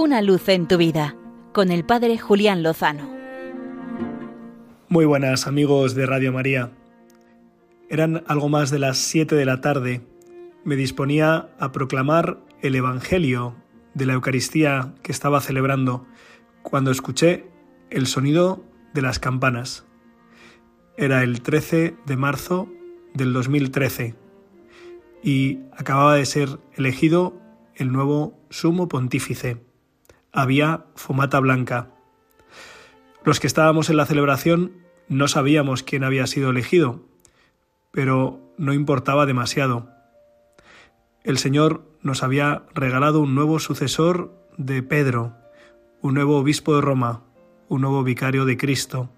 Una luz en tu vida con el Padre Julián Lozano. Muy buenas amigos de Radio María. Eran algo más de las 7 de la tarde. Me disponía a proclamar el Evangelio de la Eucaristía que estaba celebrando cuando escuché el sonido de las campanas. Era el 13 de marzo del 2013 y acababa de ser elegido el nuevo sumo pontífice. Había fumata blanca. Los que estábamos en la celebración no sabíamos quién había sido elegido, pero no importaba demasiado. El Señor nos había regalado un nuevo sucesor de Pedro, un nuevo obispo de Roma, un nuevo vicario de Cristo.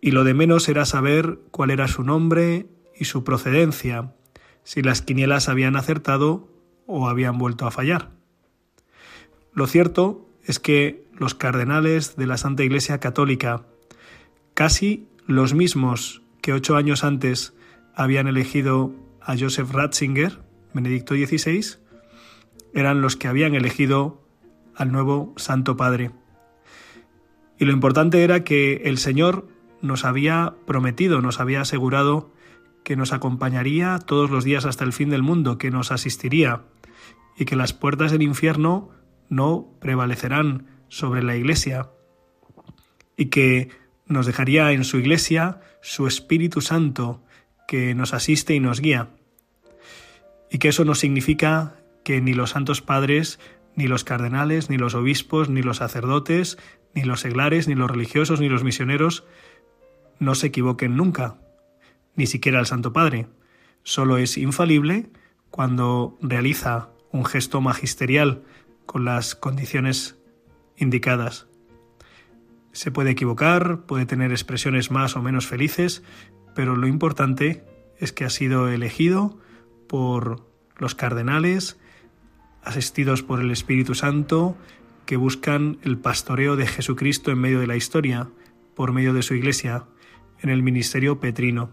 Y lo de menos era saber cuál era su nombre y su procedencia, si las quinielas habían acertado o habían vuelto a fallar. Lo cierto es que los cardenales de la Santa Iglesia Católica, casi los mismos que ocho años antes habían elegido a Joseph Ratzinger, Benedicto XVI, eran los que habían elegido al nuevo Santo Padre. Y lo importante era que el Señor nos había prometido, nos había asegurado que nos acompañaría todos los días hasta el fin del mundo, que nos asistiría y que las puertas del infierno no prevalecerán sobre la Iglesia y que nos dejaría en su Iglesia su Espíritu Santo que nos asiste y nos guía. Y que eso no significa que ni los santos padres, ni los cardenales, ni los obispos, ni los sacerdotes, ni los seglares, ni los religiosos, ni los misioneros no se equivoquen nunca, ni siquiera el Santo Padre. Solo es infalible cuando realiza un gesto magisterial con las condiciones indicadas. Se puede equivocar, puede tener expresiones más o menos felices, pero lo importante es que ha sido elegido por los cardenales, asistidos por el Espíritu Santo, que buscan el pastoreo de Jesucristo en medio de la historia, por medio de su Iglesia, en el ministerio petrino.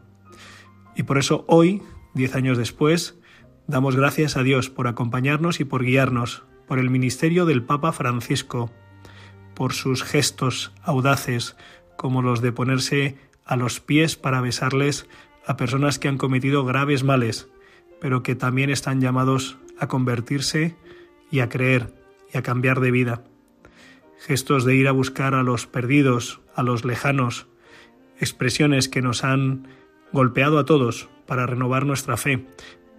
Y por eso hoy, diez años después, damos gracias a Dios por acompañarnos y por guiarnos, por el ministerio del Papa Francisco, por sus gestos audaces, como los de ponerse a los pies para besarles a personas que han cometido graves males, pero que también están llamados a convertirse y a creer y a cambiar de vida. Gestos de ir a buscar a los perdidos, a los lejanos, expresiones que nos han golpeado a todos para renovar nuestra fe,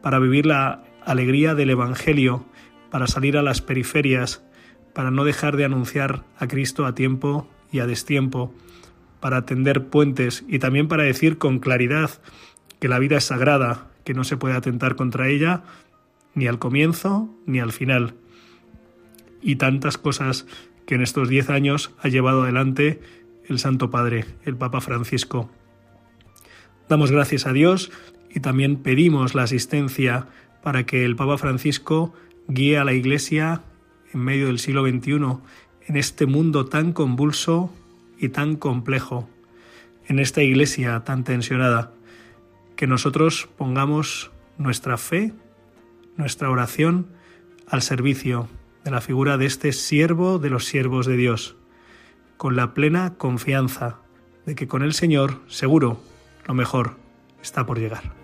para vivir la alegría del Evangelio, para salir a las periferias, para no dejar de anunciar a Cristo a tiempo y a destiempo, para tender puentes y también para decir con claridad que la vida es sagrada, que no se puede atentar contra ella ni al comienzo ni al final. Y tantas cosas que en estos diez años ha llevado adelante el Santo Padre, el Papa Francisco. Damos gracias a Dios y también pedimos la asistencia para que el Papa Francisco guíe a la Iglesia en medio del siglo XXI en este mundo tan convulso y tan complejo, en esta Iglesia tan tensionada que nosotros pongamos nuestra fe, nuestra oración al servicio de la figura de este siervo de los siervos de Dios, con la plena confianza de que con el Señor, seguro, lo mejor está por llegar.